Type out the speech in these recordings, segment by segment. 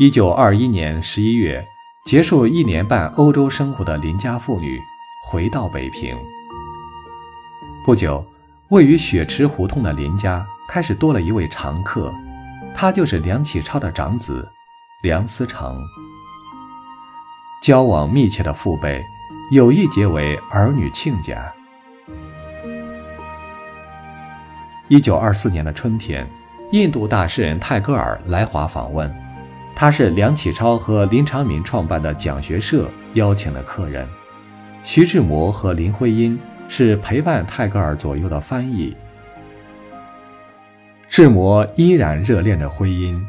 一九二一年十一月，结束一年半欧洲生活的邻家妇女回到北平。不久，位于雪池胡同的林家开始多了一位常客，他就是梁启超的长子梁思成。交往密切的父辈有意结为儿女亲家。一九二四年的春天，印度大诗人泰戈尔来华访问，他是梁启超和林长民创办的讲学社邀请的客人，徐志摩和林徽因是陪伴泰戈尔左右的翻译。志摩依然热恋着徽因，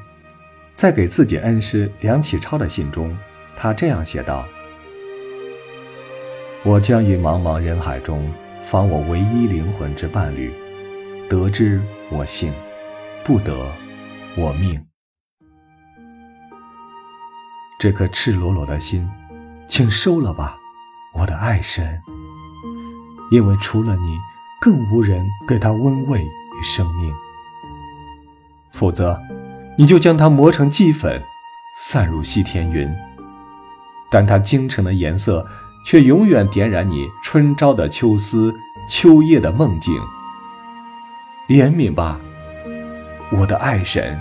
在给自己恩师梁启超的信中，他这样写道：“我将于茫茫人海中访我唯一灵魂之伴侣。”得之我幸，不得我命。这颗赤裸裸的心，请收了吧，我的爱神。因为除了你，更无人给他温慰与生命。否则，你就将它磨成齑粉，散入西天云。但它精诚的颜色，却永远点燃你春朝的秋思，秋夜的梦境。怜悯吧，我的爱神。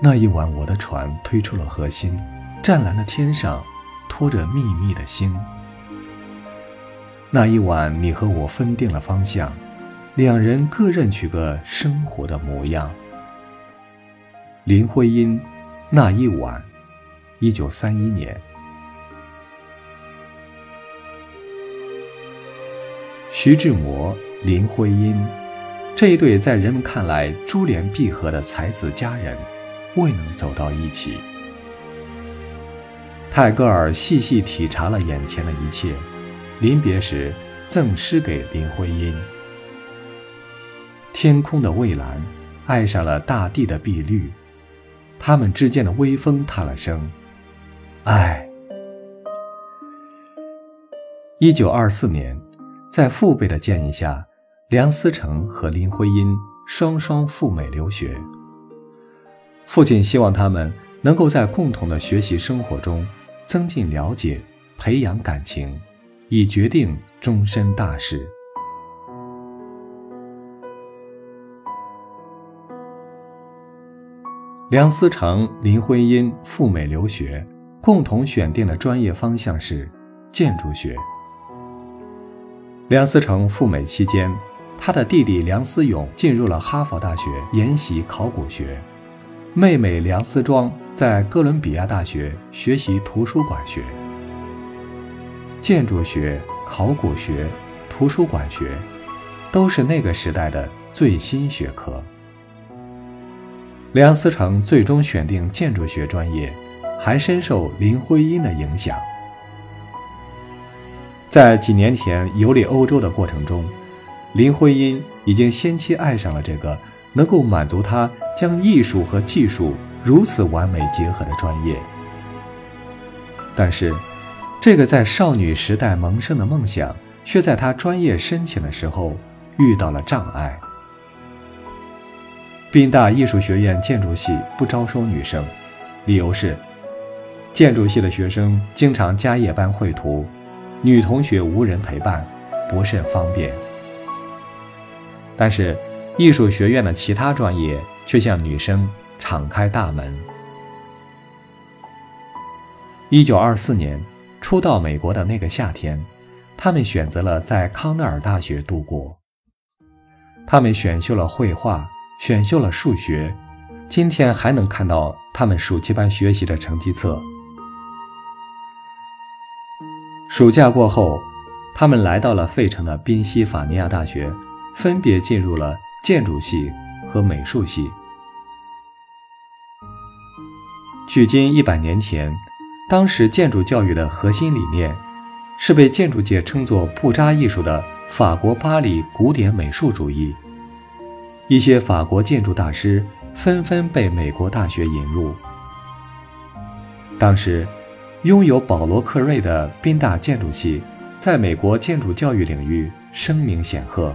那一晚，我的船推出了河心，湛蓝的天上托着密密的星。那一晚，你和我分定了方向，两人各认取个生活的模样。林徽因，那一晚，一九三一年。徐志摩。林徽因，这一对在人们看来珠联璧合的才子佳人，未能走到一起。泰戈尔细细体察了眼前的一切，临别时赠诗给林徽因：“天空的蔚蓝，爱上了大地的碧绿，他们之间的微风叹了声，爱。”一九二四年，在父辈的建议下。梁思成和林徽因双双赴美留学。父亲希望他们能够在共同的学习生活中增进了解，培养感情，以决定终身大事。梁思成、林徽因赴美留学，共同选定的专业方向是建筑学。梁思成赴美期间。他的弟弟梁思永进入了哈佛大学研习考古学，妹妹梁思庄在哥伦比亚大学学习图书馆学。建筑学、考古学、图书馆学，都是那个时代的最新学科。梁思成最终选定建筑学专业，还深受林徽因的影响。在几年前游历欧洲的过程中。林徽因已经先期爱上了这个能够满足她将艺术和技术如此完美结合的专业，但是，这个在少女时代萌生的梦想，却在她专业申请的时候遇到了障碍。宾大艺术学院建筑系不招收女生，理由是，建筑系的学生经常加夜班绘图，女同学无人陪伴，不甚方便。但是，艺术学院的其他专业却向女生敞开大门。一九二四年，初到美国的那个夏天，他们选择了在康奈尔大学度过。他们选修了绘画，选修了数学，今天还能看到他们暑期班学习的成绩册。暑假过后，他们来到了费城的宾夕法尼亚大学。分别进入了建筑系和美术系。距今一百年前，当时建筑教育的核心理念，是被建筑界称作“布扎艺术”的法国巴黎古典美术主义。一些法国建筑大师纷纷被美国大学引入。当时，拥有保罗·克瑞的宾大建筑系，在美国建筑教育领域声名显赫。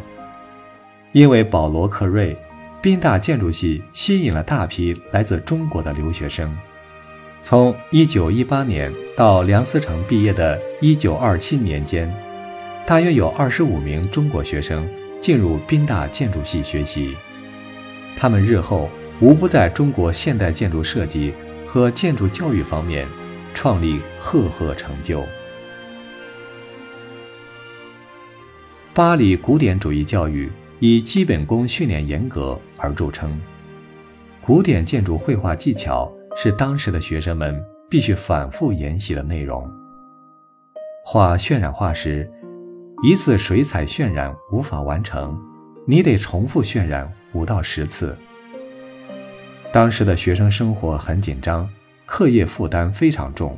因为保罗·克瑞宾大建筑系吸引了大批来自中国的留学生。从1918年到梁思成毕业的1927年间，大约有25名中国学生进入宾大建筑系学习。他们日后无不在中国现代建筑设计和建筑教育方面创立赫赫成就。巴黎古典主义教育以基本功训练严格而著称，古典建筑绘画技巧是当时的学生们必须反复研习的内容。画渲染画时，一次水彩渲染无法完成，你得重复渲染五到十次。当时的学生生活很紧张，课业负担非常重，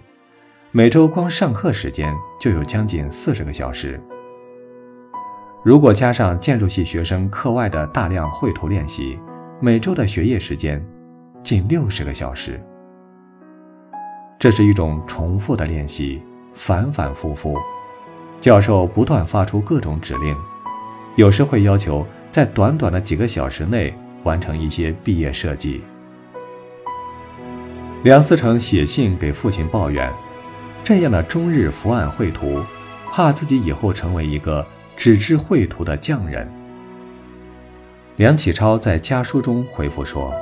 每周光上课时间就有将近四十个小时。如果加上建筑系学生课外的大量绘图练习，每周的学业时间近六十个小时。这是一种重复的练习，反反复复。教授不断发出各种指令，有时会要求在短短的几个小时内完成一些毕业设计。梁思成写信给父亲抱怨：“这样的终日伏案绘图，怕自己以后成为一个。”只知绘图的匠人，梁启超在家书中回复说：“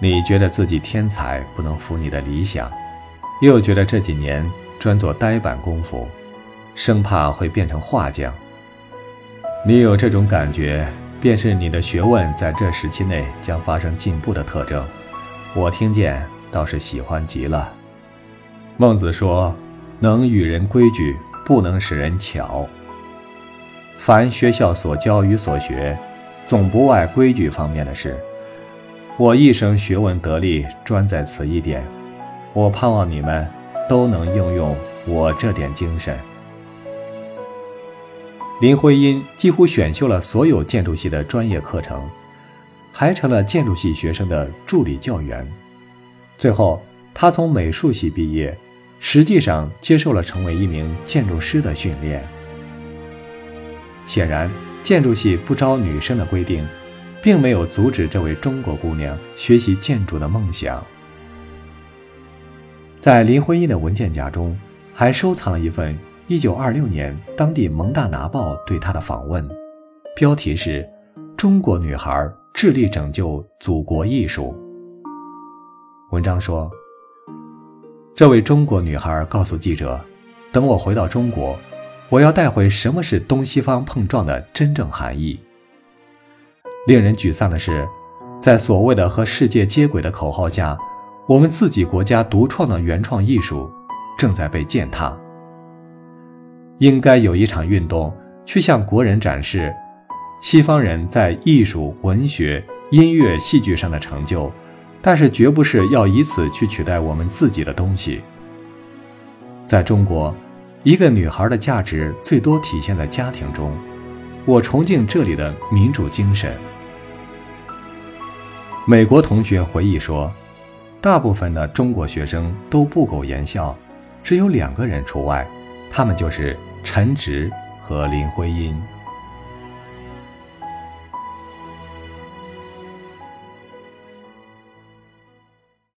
你觉得自己天才不能服你的理想，又觉得这几年专做呆板功夫，生怕会变成画匠。你有这种感觉，便是你的学问在这时期内将发生进步的特征。我听见倒是喜欢极了。”孟子说：“能与人规矩。”不能使人巧。凡学校所教与所学，总不外规矩方面的事。我一生学问得力，专在此一点。我盼望你们都能应用我这点精神。林徽因几乎选修了所有建筑系的专业课程，还成了建筑系学生的助理教员。最后，他从美术系毕业。实际上接受了成为一名建筑师的训练。显然，建筑系不招女生的规定，并没有阻止这位中国姑娘学习建筑的梦想。在林徽因的文件夹中，还收藏了一份1926年当地《蒙大拿报》对她的访问，标题是“中国女孩致力拯救祖国艺术”。文章说。这位中国女孩告诉记者：“等我回到中国，我要带回什么是东西方碰撞的真正含义。”令人沮丧的是，在所谓的和世界接轨的口号下，我们自己国家独创的原创艺术正在被践踏。应该有一场运动，去向国人展示西方人在艺术、文学、音乐、戏剧上的成就。但是绝不是要以此去取代我们自己的东西。在中国，一个女孩的价值最多体现在家庭中。我崇敬这里的民主精神。美国同学回忆说，大部分的中国学生都不苟言笑，只有两个人除外，他们就是陈直和林徽因。